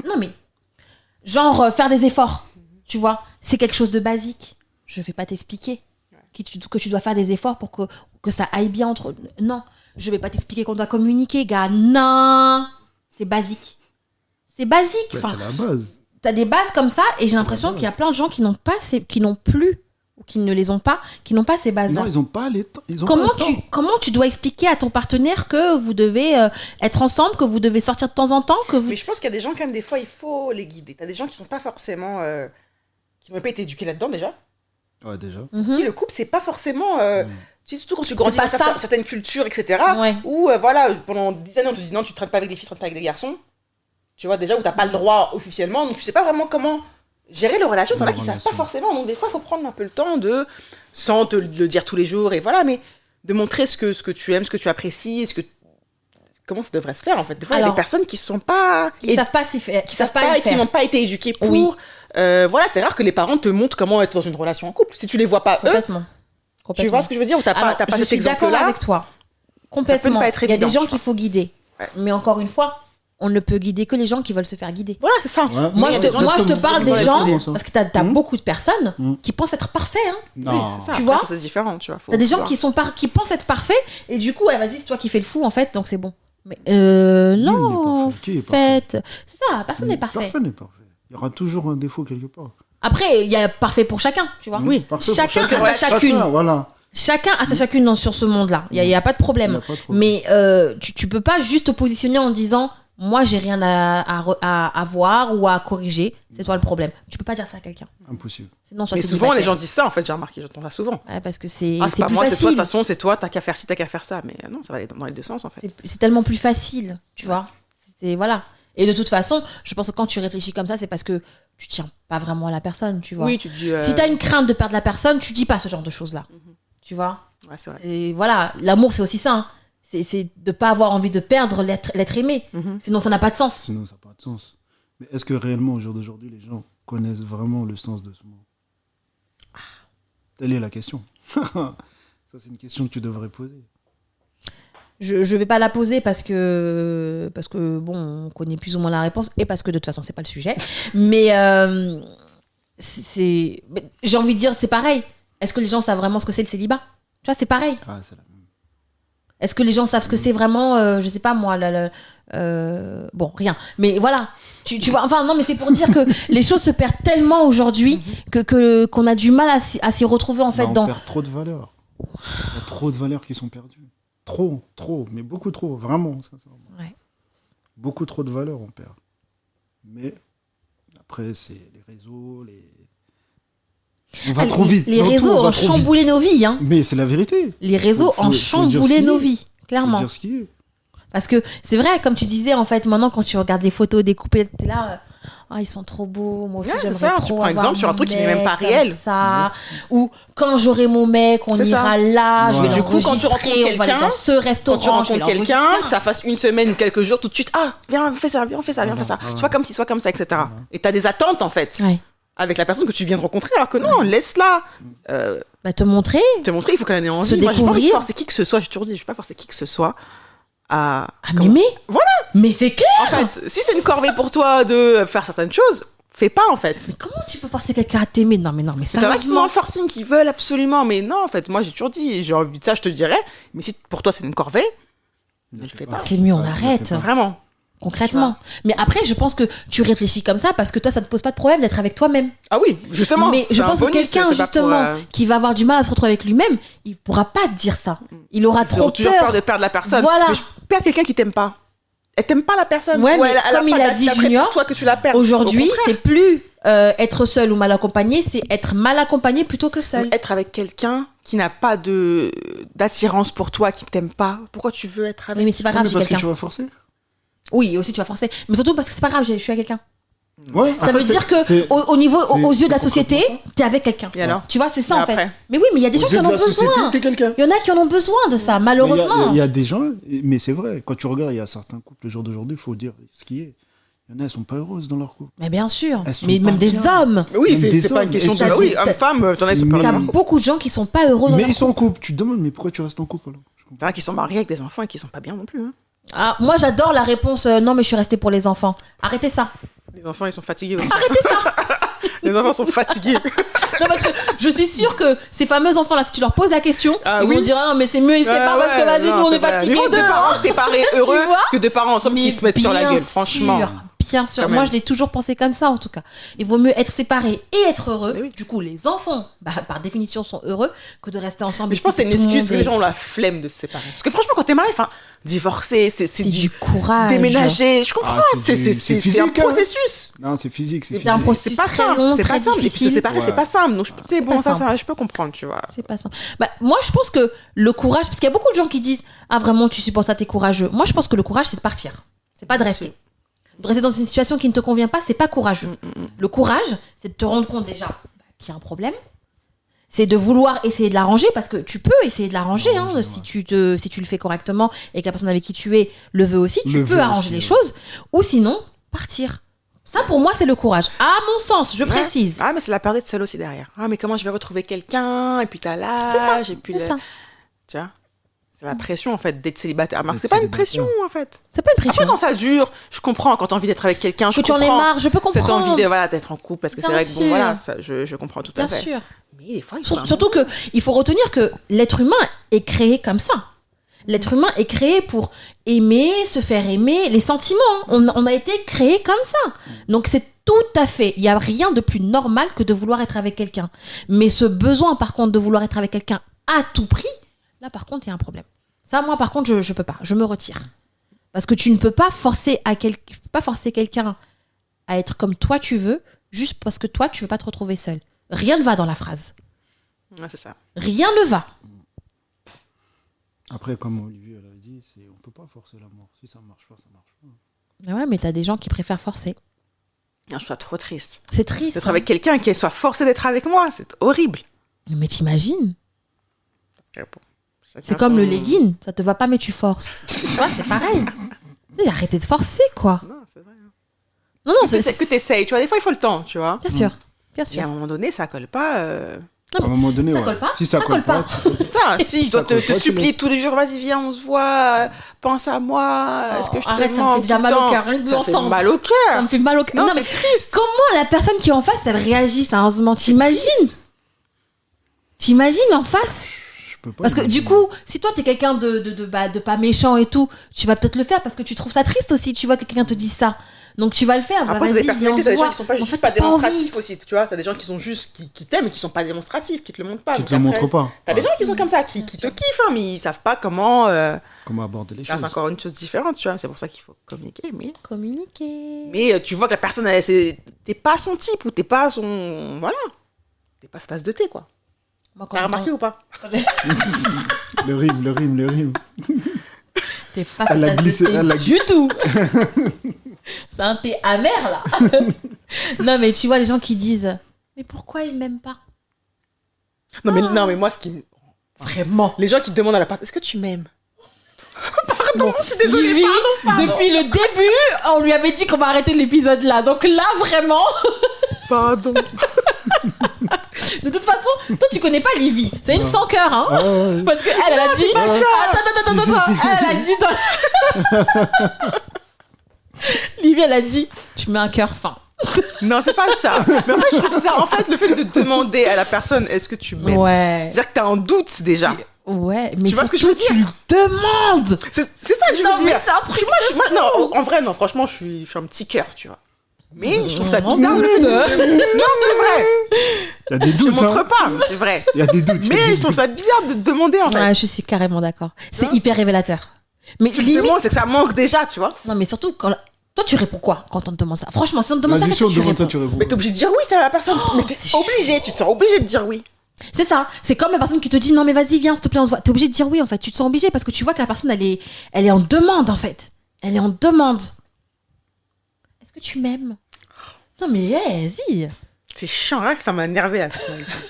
Non, mais genre euh, faire des efforts, tu vois, c'est quelque chose de basique. Je vais pas t'expliquer que tu, que tu dois faire des efforts pour que, que ça aille bien entre. Non, je vais pas t'expliquer qu'on doit communiquer, gars. Non, c'est basique. C'est basique. Ouais, Enfin, c'est la base. t'as des bases comme ça et j'ai l'impression qu'il y a plein de gens qui n'ont pas ces, qui n'ont plus ou qui ne les ont pas, qui n'ont pas ces bases-là. Non, ils ont pas les temps. Ils ont Comment pas tu, temps. comment tu dois expliquer à ton partenaire que vous devez euh, être ensemble, que vous devez sortir de temps en temps, que vous... Mais je pense qu'il y a des gens, quand même, des fois, il faut les guider. T'as des gens qui sont pas forcément. euh, qui n'ont pas été éduqués là-dedans déjà. Ouais, déjà. Mhm. Si, le couple, c'est pas forcément. euh, Mm. tu sais, surtout quand tu grandis dans certaines, ça. certaines cultures, etc. Ouais. Où, euh, voilà, pendant 10 années, on te dit non, tu traînes pas avec des filles, tu traînes pas avec des garçons. Tu vois, déjà, où t'as pas le droit officiellement. Donc, tu sais pas vraiment comment gérer les relations. T'en as qui savent relations. pas forcément. Donc, des fois, il faut prendre un peu le temps de. sans te le dire tous les jours, et voilà, mais de montrer ce que, ce que tu aimes, ce que tu apprécies, ce que. Comment ça devrait se faire en fait Des fois, il y a des personnes qui sont pas. Qui et- savent pas s'y faire, qui savent pas, et qui n'ont pas été éduqués pour. Oui. Euh, voilà, c'est rare que les parents te montrent comment être dans une relation en couple. Si tu les vois pas eux, Complètement. tu vois ce que je veux dire Ou t'as pas, Alors, t'as pas je cet suis d'accord avec toi. Complètement. pas être Il y a des gens qu'il faut guider. Ouais. Mais encore une fois, on ne peut guider que les gens qui veulent se faire guider. Voilà, c'est ça. Ouais. Moi, je te, moi, je te parle des gens, ça. parce que tu as, Mhm. beaucoup de personnes Mhm. qui pensent être parfaits. Hein. Oui, Non. c'est ça. Tu Après, vois ça, c'est différent, tu vois. T'as des gens voir. qui, sont par- qui pensent être parfaits, et du coup, ouais, vas-y, c'est toi qui fais le fou, en fait, donc c'est bon. Mais euh, non, en fait, c'est ça, personne n'est parfait. Personne n'est parfait. Il y aura toujours un défaut quelque part. Après, il y a parfait pour chacun, tu vois. Oui, parfait pour Chacun chacun. a sa chacune. Chacun, voilà. Chacun a sa chacune dans, sur ce monde-là. Il n'y a, il y a pas de problème. a pas de problème. Mais euh, tu, tu peux pas juste te positionner en disant moi j'ai rien à, à, à- à voir ou à corriger, c'est toi le problème. Tu peux pas dire ça à quelqu'un. Impossible. Soit Mais c'est souvent, les gens disent ça, en fait, j'ai remarqué, j'entends ça souvent. Ouais, parce que c'est Ah, c'est pas plus moi, c'est toi, de toute façon, c'est toi, t'as qu'à faire ci, t'as qu'à faire ça. Mais euh, non, ça va aller dans les deux sens, en fait. C'est- C'est tellement plus facile, tu vois. C'est voilà. Et de toute façon, je pense que quand tu réfléchis comme ça, c'est parce que tu tiens pas vraiment à la personne, tu vois. Oui, tu dis. euh, Si t'as une crainte de perdre la personne, tu dis pas ce genre de choses-là. Mhm. Tu vois Ouais, c'est vrai. Et voilà, l'amour c'est aussi ça. hein. C'est c'est de pas avoir envie de perdre l'être l'être aimé. Mhm. Sinon ça n'a pas de sens. Sinon, ça n'a pas de sens. Mais est-ce que réellement, au jour d'aujourd'hui, les gens connaissent vraiment le sens de ce mot? Telle est la question. Ça, c'est une question que tu devrais poser. Je ne vais pas la poser parce que, parce que, bon, on connaît plus ou moins la réponse et parce que de toute façon, c'est pas le sujet. Mais euh, c'est, j'ai envie de dire, c'est pareil. Est-ce que les gens savent vraiment ce que c'est le célibat? Tu vois, c'est pareil. Ah, c'est la. Est-ce que les gens savent ce que c'est vraiment, euh, je sais pas moi, le- euh, bon, rien. Mais voilà, tu, tu vois, enfin non, mais c'est pour dire que les choses se perdent tellement aujourd'hui que que- qu'on a du mal à s'y à s'y retrouver en fait Bah, on dans. perd trop de valeurs. Il y a trop de valeurs qui sont perdues. Trop, trop, mais beaucoup trop, vraiment, sincèrement. Ouais. Beaucoup trop de valeurs on perd. Mais après, c'est les réseaux, les. On va Ah, trop vite. Les Dans réseaux ont vite. chamboulé nos vies, hein. Mais c'est la vérité. Les réseaux Faut- ont faut- chamboulé nos vies, Faut clairement. dire ce qui est. Parce que c'est vrai, comme tu disais, en fait, maintenant, quand tu regardes les photos des couples, t'es là, euh, ah, ils sont trop beaux, moi aussi, Ouais, j'aimerais ça, tu trop prends avoir exemple sur un truc qui n'est même mec pas comme réel. Ça. Ou quand j'aurai mon mec, on ça. ira là, je vais. Du coup, quand tu rencontres on quelqu'un, dans ce restaurant, Quand tu je rencontres quelqu'un, que ça fasse une semaine ou quelques jours, tout de suite, ah, viens, fais ça, viens, fais ça, viens, fais ça. Voilà, Soit comme ci, soit comme ça, etc. Et t'as des attentes, en fait, Ouais. avec la personne que tu viens de rencontrer, alors que non, laisse-la. Euh, Bah, te montrer. te montrer, il faut qu'elle ait envie. Se Moi, pas découvrir. forcer qui que ce soit, j'ai toujours dit, je vais pas forcer qui que ce soit à. À m'aimer. Voilà. Mais c'est clair. En fait, si c'est une corvée pour toi de faire certaines choses, fais pas, en fait. Mais comment tu peux forcer quelqu'un à t'aimer? Non, mais non, mais T'as dans sérieusement. le forcing, qui veulent absolument, mais non, en fait, moi j'ai toujours dit, j'ai envie de ça, je te dirais, mais si pour toi c'est une corvée, ne le fais pas. C'est mieux, on Ouais, arrête. Vraiment. Concrètement. Mais après, je pense que tu réfléchis comme ça parce que toi, ça te pose pas de problème d'être avec toi-même. Ah oui, justement. Mais je pense que quelqu'un, pour, justement, euh, qui va avoir du mal à se retrouver avec lui-même, il pourra pas se dire ça. Il aura Ils trop ont toujours peur. peur de perdre la personne. Voilà. Mais je perds quelqu'un qui t'aime pas. Elle t'aime pas la personne. Ouais, Ou mais elle- elle comme il a dit Junior, toi que tu la perds. Aujourd'hui, Au c'est plus euh, être seul ou mal accompagné, c'est être mal accompagné plutôt que seul. être avec quelqu'un qui n'a pas de d'attirance pour toi, qui t'aime pas. Pourquoi tu veux être avec Oui, mais c'est pas grave, mais j'ai parce que tu vas forcer. Oui, aussi tu vas forcer. Mais surtout parce que c'est pas grave, j'ai- je suis avec quelqu'un. Ouais, Ça veure dire que au, au niveau, aux yeux de la société, t'es avec quelqu'un. Tu vois, c'est ça Et en fait. après Mais oui, mais il y a des gens qui en ont besoin. Il y en a qui en ont besoin de ça, il y malheureusement. Il y, a des gens, mais c'est vrai, quand tu regardes, il y a certains couples, le jour d'aujourd'hui, il faut dire ce qui est. Il y en a, elles sont pas heureuses dans leur couple. Mais bien sûr. Mais même des hommes. Mais oui, c'est pas une hommes. question de. ça, Oui, c'est- homme-femme, t'en as, ils sont pas Mais- T'as bien. beaucoup de gens qui sont pas heureux dans mais ils sont en couple. Tu te demandes, mais pourquoi tu restes en couple alors qui sont mariés avec des enfants et qui sont pas bien non plus. hein. Ah, moi, j'adore la réponse euh, non, mais je suis restée pour les enfants. Arrêtez ça. Les enfants, ils sont fatigués aussi. Arrêtez ça. Les enfants sont fatigués. non, parce que je suis sûre que ces fameux enfants-là, si tu leur poses la question, Ah ils oui. vont dire ah, non, mais c'est mieux, ils Ah séparent parce que vas-y, nous on est fatigués. Mieux dehors. parents séparés heureux que deux parents ensemble qui se mettent sur la gueule, franchement. Sûr, Bien sûr, moi je l'ai toujours pensé comme ça en tout cas. Il vaut mieux être séparé et être heureux. Oui. Du coup, les enfants, bah, par définition, sont heureux que de rester ensemble. Mais je pense que c'est une excuse que les gens ont la flemme de se séparer. Parce que franchement, quand t'es marié, enfin, divorcer, c'est du du courage. déménager. Je comprends, Ah, c'est un hein. processus. Non, c'est physique, c'est un physique. processus. C'est pas très simple, long, c'est très pas simple. Et puis se séparer, c'est pas simple. Donc, je- tu sais, bon, ça, ça, je peux comprendre, tu vois. C'est pas simple. Bah, moi, je pense que le courage, parce qu'il y a beaucoup de gens qui disent Ah, vraiment, tu supportes ça, t'es courageux. Moi, je pense que le courage, c'est de partir. C'est pas de rester. De rester dans une situation qui ne te convient pas, c'est pas courageux. Mm, Le courage, c'est de te rendre compte déjà bah, qu'il y a un problème. C'est de vouloir essayer de l'arranger parce que tu peux essayer de l'arranger hein, si, tu te, si tu le fais correctement et que la personne avec qui tu es le veut aussi, tu Le peux arranger aussi, les ouais. choses ou sinon partir. Ça pour moi c'est le courage. À mon sens, je Ouais. précise. Ah, mais c'est la peur d'être seule aussi derrière. Ah, mais comment je vais retrouver quelqu'un? Et puis t'as C'est ça, l'âge, et puis le- ça. Tu vois? C'est la pression, en fait, d'être célibataire. D'être c'est pas une pression, en fait. C'est pas une pression. Après, quand ça dure, je comprends. Quand t'as envie d'être avec quelqu'un, je que tu en aies marre, je peux Cette comprendre. envie de, voilà, d'être en couple, parce que c'est Bien vrai que, bon, sûr. voilà, ça, je, je comprends tout à Bien fait. sûr. Mais des fois, il faut. Surtout que il faut retenir que l'être humain est créé comme ça. L'être humain est créé pour aimer, se faire aimer, les sentiments. On, on a été créé comme ça. Donc c'est tout à fait. Il n'y a rien de plus normal que de vouloir être avec quelqu'un. Mais ce besoin, par contre, de vouloir être avec quelqu'un à tout prix, là, par contre, il y a un problème. Ça, moi, par contre, je, je peux pas. Je me retire. Parce que tu ne peux pas forcer à quel- tu pas forcer quelqu'un à être comme toi tu veux, juste parce que toi, tu veux pas te retrouver seul. Rien ne va dans la phrase. Ouais, c'est ça. Rien ne va. Après, comme Olivier l'a dit, c'est on peut pas forcer l'amour. Si ça marche pas, ça marche pas. Ah Ouais, mais t'as des gens qui préfèrent forcer. Non, je trouve ça trop triste. C'est triste. D'être hein. avec quelqu'un qui soit forcé d'être avec moi, c'est horrible. Mais t'imagines? C'est comme son- le legging. Ça te va pas, mais tu forces. Tu vois, c'est pareil. Arrêtez de forcer, quoi. Non, c'est vrai. hein. Non, non, que c'est que t'essayes, tu vois. Des fois, il faut le temps, tu vois. bien sûr. Bien Et à sûr. un moment donné, ça colle pas. euh, À un moment donné, ça ouais. colle pas, si ça, ça colle colle pas, pas. ça, si je Ça te, te laisses. tous les jours, vas-y, viens, on se voit, euh, pense à moi, est-ce que je te arrête, ça me fait déjà mal au cœur, rien de Ça fait mal au Ça cœur. me fait mal au cœur. Non, Non, c'est mais triste. comment la personne qui est en face, elle réagit sérieusement T'imagines? T'imagines en face? Peux pas. Parce que du coup, si toi t'es quelqu'un de, de, de, bah, de pas méchant et tout, tu vas peut-être le faire parce que tu trouves ça triste aussi, tu vois que quelqu'un te dise ça. Donc tu vas le faire. bah, Après, t'as vas-y, des personnalités, t'as des gens qui sont pas En juste fait, pas démonstratifs aussi, tu vois. T'as des gens qui sont juste, qui, qui t'aiment et qui sont pas démonstratifs, qui te le montrent pas. Qui te le montrent pas. T'as des gens qui sont comme ça, qui, qui te kiffent, hein, mais ils savent pas comment. euh, Comment aborder les choses. c'est encore une chose différente, tu vois. C'est pour ça qu'il faut communiquer. Mais, Communiquer. mais euh, tu vois que la personne, elle, c'est- t'es pas son type ou t'es pas son. Voilà. T'es pas sa tasse de thé, quoi. T'as remarqué ou pas Le rime, le rime, le rime. T'es pas Elle a glissé, thé elle a du tout. C'est un thé amer là. non mais tu vois les gens qui disent mais pourquoi ils m'aiment pas? Non mais, non, mais moi, ce qui me. Vraiment. Les gens qui demandent à la personne, est-ce que tu m'aimes? Pardon, je suis désolée. Livy, pardon, depuis le début, on lui avait dit qu'on va arrêter l'épisode là. Donc là vraiment, Pardon. De toute façon, toi tu connais pas Livy. C'est une sans cœur hein. Ah, ouais, ouais. Parce qu'elle, elle a dit. pas ça. Attends, attends, attends, attends. Elle a dit dans. Livy, elle a dit Tu mets un cœur fin. Non, c'est pas ça. Mais en fait, je trouve ça, en fait, le fait de demander à la personne, est-ce que tu m'aimes? Ouais. C'est-à-dire que t'as un doute déjà. Ouais, mais Tu vois ce que je veux tu lui demandes. C'est ça que je veux Non, mais dire. c'est un truc moi, je suis- moi, de non, en vrai, non, franchement, je suis, je suis un petit cœur, tu vois. Mais je trouve ça Oh, bizarre le fait de... Non, c'est vrai. Il y a des Je doutes. montre hein. pas, mais c'est vrai. Il y a des doutes. Mais des je trouve doutes. ça bizarre de te demander, en fait. Ouais, je suis carrément d'accord. C'est hyper révélateur. Mais Tu limite. c'est que ça manque déjà, tu vois. Non, mais surtout, quand. Toi, tu réponds quoi quand on te demande ça? Franchement, si on te demande ça, qu'est-ce que tu demande ça, réponds? tu réponds. Mais t'es obligé de dire oui, c'est la personne. mais t'es obligé, tu te sens obligé de dire oui. C'est ça. C'est comme la personne qui te dit non mais vas-y viens s'il te plaît on se voit. T'es obligé de dire oui en fait. Tu te sens obligé parce que tu vois que la personne elle est, elle est en demande en fait. Elle est en demande. Est-ce que tu m'aimes? Non mais hey, vas-y. C'est chiant, hein, que ça m'a énervé. là.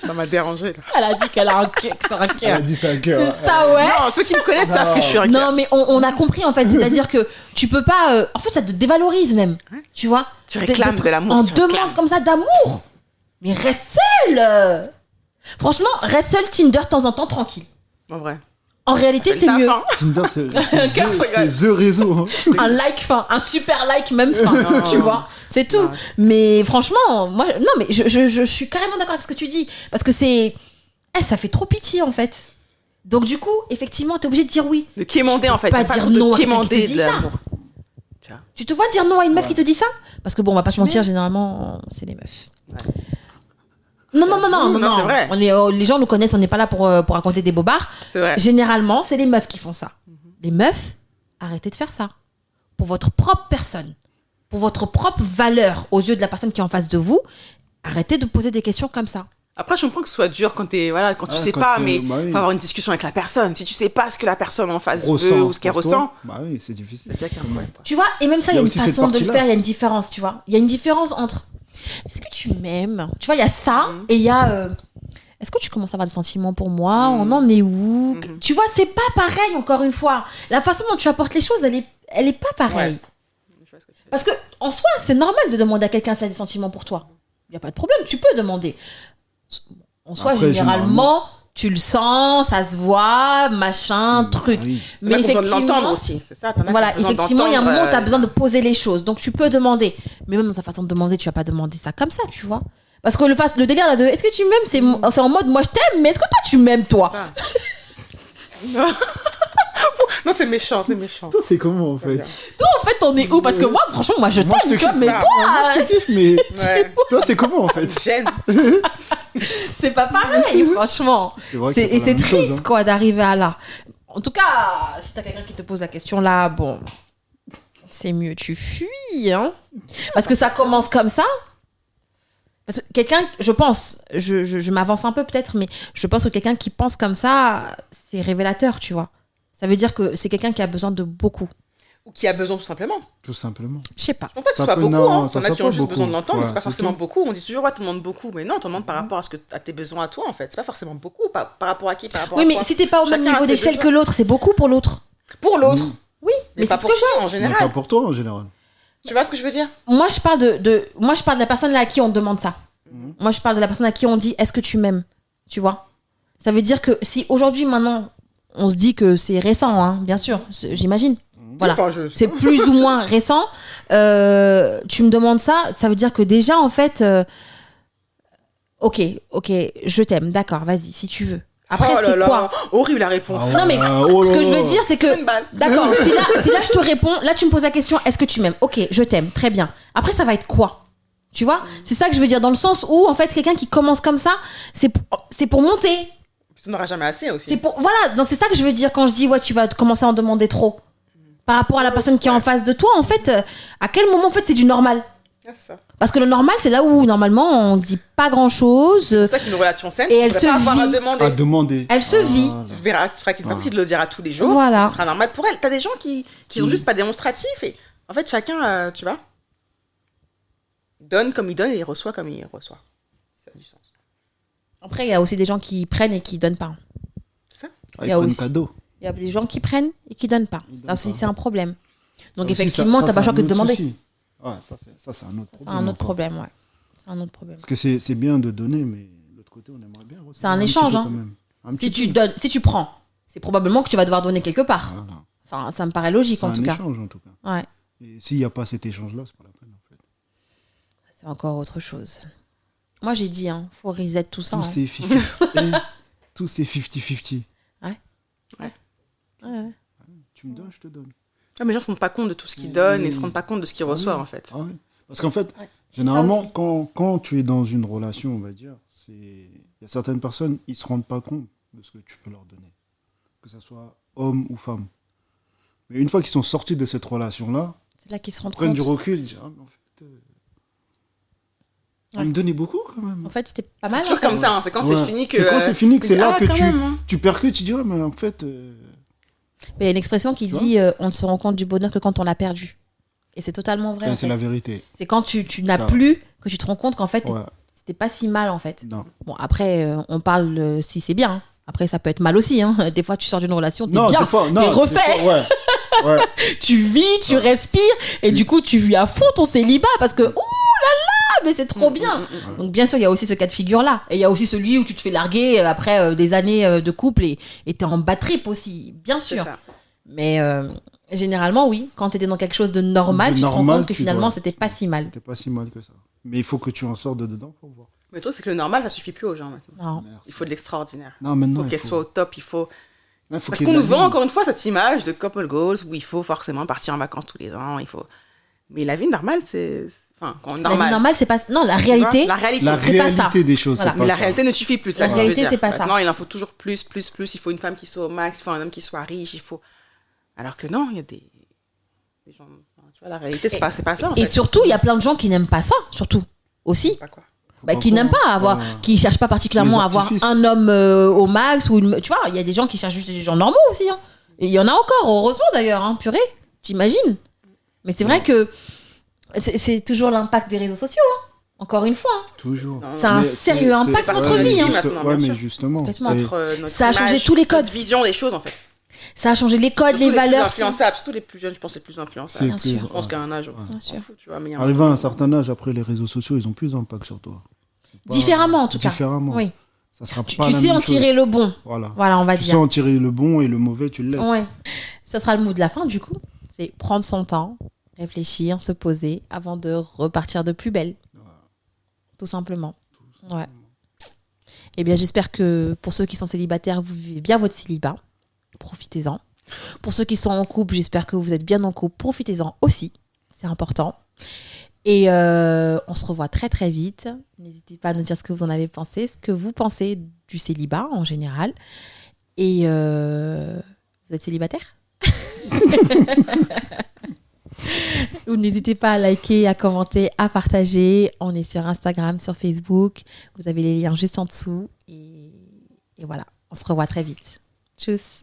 Ça m'a dérangé. Là. Elle a dit qu'elle a un cœur. que c'est un Elle a cœur. dit ça à cœur. C'est ça ouais. Non, ceux qui me connaissent savent que je suis un cœur. Non mais on, on a compris en fait. C'est-à-dire que tu peux pas. euh, En fait ça te dévalorise même. Tu vois? Tu réclames D'être de l'amour, En tu réclames. demande comme ça d'amour. Mais reste seul. Franchement reste seul Tinder de temps en temps tranquille. En vrai. En réalité c'est mieux. hein. Tinder, c'est the- réseau. hein. un like fin, un super like même fin, Non. tu vois. C'est tout. Non. Mais franchement, moi, non, mais je, je, je suis carrément d'accord avec ce que tu dis. Parce que c'est. Eh, ça fait trop pitié, en fait. Donc, du coup, effectivement, t'es obligé de dire oui. De quémander, en fait. pas dire de non à quelqu'un qui te quémander dit ça. Tu te vois dire non à une meuf qui te dit ça? Parce que bon, on va pas se mentir, généralement, c'est les meufs. Non, non, non, non, non, Non, c'est vrai. On est, euh, les gens nous connaissent, on n'est pas là pour, euh, pour raconter des bobards. C'est vrai. Généralement, c'est les meufs qui font ça. Les meufs, arrêtez de faire ça. Pour votre propre personne, pour votre propre valeur aux yeux de la personne qui est en face de vous, arrêtez de poser des questions comme ça. Après, je comprends que ce soit dur quand, voilà, quand tu Ah, sais quand pas, t'es- mais bah oui. faut avoir une discussion avec la personne. Si tu sais pas ce que la personne en face Ressent veut ou ce qu'elle pour toi, ressent, Bah oui, c'est difficile. c'est déjà qu'il y a un problème. quoi. Tu vois, et même ça, il y a, une façon de le faire, il y a une différence, tu vois. Il y a une différence entre est-ce que tu m'aimes? Tu vois, il y a ça Mhm. et il y a euh, est-ce que tu commences à avoir des sentiments pour moi? Mhm. On en est où? Mhm. Tu vois, c'est pas pareil, encore une fois. La façon dont tu apportes les choses, elle est, elle est pas pareille. Ouais. Parce que en soi, c'est normal de demander à quelqu'un s'il a des sentiments pour toi. Il n'y a pas de problème, tu peux demander. En soi, Après, généralement, tu le sens, ça se voit, machin, truc. Oui. T'en as Mais de effectivement, aussi. Ça, voilà, effectivement, il y a un moment où tu as besoin de euh, poser les choses. Donc tu peux demander. Mais même dans sa façon de demander, tu vas pas demander ça comme ça, tu vois. Parce que le, le délire là de est-ce que tu m'aimes, c'est en mode moi je t'aime, mais est-ce que toi tu m'aimes toi? non, Non, c'est méchant, c'est méchant. Toi, c'est comment en fait bien. Toi en fait on est où? Parce que moi franchement moi je t'aime, te tu vois, mais ça. toi Moi, je te kiffe, mais Ouais. toi, c'est comment en fait? Gêne. c'est pas pareil franchement. Vrai Et c'est chose, triste hein. quoi d'arriver à là. En tout cas, si t'as quelqu'un qui te pose la question là, bon, c'est mieux tu fuis, hein. Parce que ça commence comme ça. Parce que quelqu'un, je pense, je, je, je m'avance un peu peut-être, mais je pense que quelqu'un qui pense comme ça, c'est révélateur, tu vois. Ça veut dire que c'est quelqu'un qui a besoin de beaucoup. Ou qui a besoin tout simplement. Tout simplement. Je sais pas. Je pense pas que ce soit beaucoup. non, hein. ça as soit qui ont juste beaucoup. besoin de l'entendre, Ouais, c'est pas forcément tout. beaucoup. On dit toujours, ouais, tu demandes beaucoup. Mais non, tu demandes par rapport à, ce que, à tes besoins à toi, en fait. C'est pas forcément beaucoup. Par, par rapport à qui Par rapport Oui, à mais quoi si t'es pas au même Chacun a niveau d'échelle que l'autre, c'est beaucoup pour l'autre. Pour l'autre. Oui, Mais, mais, pas c'est ce pour que je toi, en Mais général. pas pour toi en général. Tu vois ce que je veux dire? Moi, je parle de, de- moi, je parle de la personne à qui on demande ça. Mhm. Moi, je parle de la personne à qui on dit est-ce que tu m'aimes? Tu vois? Ça veut dire que si aujourd'hui, maintenant, on se dit que c'est récent, hein, bien sûr, j'imagine. Voilà. Enfin, je- C'est plus ou moins récent. Euh, tu me demandes ça, ça veut dire que déjà, en fait, euh, ok, ok, je t'aime, d'accord, vas-y, si tu veux. Après, oh là c'est là, quoi Horrible la réponse. Non, mais oh Ce que je veux dire, c'est que. D'accord, si là, si là je te réponds, là tu me poses la question, est-ce que tu m'aimes? Ok, je t'aime, très bien. Après, ça va être quoi? Tu vois? C'est ça que je veux dire, dans le sens où, en fait, quelqu'un qui commence comme ça, c'est pour, c'est pour monter. Tu n'auras jamais assez aussi. C'est pour, voilà, donc c'est ça que je veux dire quand je dis, ouais, tu vas commencer à en demander trop. Par rapport à la personne qui est en face de toi, en fait, euh, à quel moment, en fait, c'est du normal? Ah, ça. Parce que le normal, c'est là où, normalement, on dit pas grand-chose, C'est ça qu'une relation saine, Et elle se pas avoir à vit. demander. À demander. elle se vit. Voilà. Tu verras, tu seras quelqu'un Ah. qui te le dira tous les jours. Voilà. Ce sera normal pour elle. T'as des gens qui, qui sont Mm. juste pas démonstratifs. Et en fait, chacun, euh, tu vois, donne comme il donne et il reçoit comme il reçoit. Ça a du sens. Après, il y a aussi des gens qui prennent et qui donnent pas. C'est ça Ah, Il y a aussi- cadeau. Il y a des gens qui prennent et qui donnent pas. Ils Ça donnent aussi, pas. c'est un problème. Donc, Ça effectivement, t'as pas le choix que de demander. souci. Ouais, ça, c'est- c'est un autre Ça, C'est problème. un autre problème, ouais. C'est un autre problème. Parce que c'est c'est bien de donner, mais de l'autre côté, on aimerait bien recevoir C'est un échange, hein. Un Si tu donnes, si tu prends, c'est probablement que tu vas devoir donner quelque part. Voilà. Enfin, ça me paraît logique C'est en un tout cas. échange, en tout cas. Ouais, Et s'il n'y a pas cet échange-là, c'est pas la peine, en fait. c'est encore autre chose. Moi, j'ai dit, hein, faut reset tout ça. Tout hein. c'est 50 Tout c'est 50-50. Ouais, ouais. Tu me donnes, je te donne. Ah, mais les gens se rendent pas compte de tout ce qu'ils donnent et se rendent pas compte de ce qu'ils Ah reçoivent oui. en fait. Ah. Parce qu'en fait, Ouais. généralement, quand, quand tu es dans une relation, on va dire, il y a certaines personnes, ils se rendent pas compte de ce que tu peux leur donner. Que ce soit homme ou femme. Mais une fois qu'ils sont sortis de cette relation-là, C'est là qu'ils se rendent ils prennent compte. du recul, ils disent Ah, mais en fait, euh, Ouais. me donnait beaucoup quand même. En fait, c'était pas mal. toujours comme ça, hein, c'est quand Ouais. c'est fini que. C'est quand euh, c'est fini que c'est là ah, que quand tu, hein. tu percutes, tu dis, ouais, mais en fait, euh, Mais il y a une expression qui Tu dit euh, on ne se rend compte du bonheur que quand on l'a perdu. Et c'est totalement vrai. ouais, c'est la vérité. C'est quand tu, tu n'as plus que tu te rends compte qu'en fait, Ouais, c'était pas si mal en fait. non. Bon, après, euh, on parle euh, si c'est bien. Après, ça peut être mal aussi. Hein. Des fois, tu sors d'une relation, t'es bien. t'es refait. fois, ouais. Ouais. tu vis, tu respires, et du coup, tu vis à fond ton célibat parce que, ouh là là, mais c'est trop Mm, bien. mm, mm. Donc, bien sûr, il y a aussi ce cas de figure-là. Et il y a aussi celui où tu te fais larguer euh, après euh, des années euh, de couple et t'es en bad trip aussi, bien sûr. Mais euh, généralement, oui, quand t'étais dans quelque chose de normal, De tu te rends normal, compte que tu finalement, dois- c'était pas si mal. C'était pas si mal que ça. Mais il faut que tu en sortes de dedans pour voir. Mais le truc, c'est que le normal, ça suffit plus aux gens maintenant. Non. Il faut de l'extraordinaire. Non, Il maintenant. faut qu'elle soit au top, il faut. Ouais, faut Parce qu'il y qu'on ait nous la vend vie. encore une fois cette image de couple goals où il faut forcément partir en vacances tous les ans, il faut. Mais la vie normale, c'est. Enfin, quand La vie normal. normale, c'est pas. Non, la réalité. La réalité. La c'est pas ça. réalité des choses, Voilà. pas la ça. réalité ne suffit plus. La réalité, c'est pas ça. Maintenant, il en faut toujours plus, plus, plus. Il faut une femme qui soit au max, il faut un homme qui soit riche, il faut. Alors que non, il y a des. des gens... enfin, Tu vois, la réalité, c'est pas, c'est pas ça. En Et fait. surtout, il y a plein de gens qui n'aiment pas ça, surtout. Aussi. Pas quoi? Faut Bah, pas qui n'aiment pas avoir, Ouais. qui cherchent pas particulièrement à avoir un homme euh, au max ou une, tu vois, il y a des gens qui cherchent juste des gens normaux aussi. hein. Et il y en a encore, heureusement d'ailleurs, hein, purée, t'imagines. Mais c'est vrai que c'est c'est toujours l'impact des réseaux sociaux. hein. Encore une fois, hein. Toujours. Ça a un Mais sérieux c'est- impact c'est- sur notre vie, mais hein, Ouais, mais justement. C'est- Notre, Ça a changé image, tous les codes. Vision des choses, en fait. ça a changé les codes, Surtout les plus valeurs. tout. influençables, surtout les plus jeunes, je pense, les plus influençables. C'est Bien plus- sûr. Je pense qu'à un âge, Ouais. Bien sûr. fout, tu vois. Mais Arrivé à un certain âge, après les réseaux sociaux, ils ont plus d'impact sur toi. C'est pas- Différemment, en tout cas. Différemment. Oui. Ça sera Tu, pas tu la sais même en tirer chose. le bon. Voilà. Voilà, on va Tu sais dire. en tirer le bon et le mauvais, tu le laisses. Ouais. Ce sera le mot de la fin, du coup. C'est prendre son temps, réfléchir, se poser avant de repartir de plus belle. Tout simplement. Ouais. Eh bien, j'espère que pour ceux qui sont célibataires, vous vivez bien votre célibat. Profitez-en. Pour ceux qui sont en couple, j'espère que vous êtes bien en couple. Profitez-en aussi. C'est important. Et euh, on se revoit très très vite. N'hésitez pas à nous dire ce que vous en avez pensé, ce que vous pensez du célibat en général. Et euh, vous êtes célibataire? N'hésitez pas à liker, à commenter, à partager. On est sur Instagram, sur Facebook. Vous avez les liens juste en dessous. Et, et voilà, on se revoit très vite. Tchuss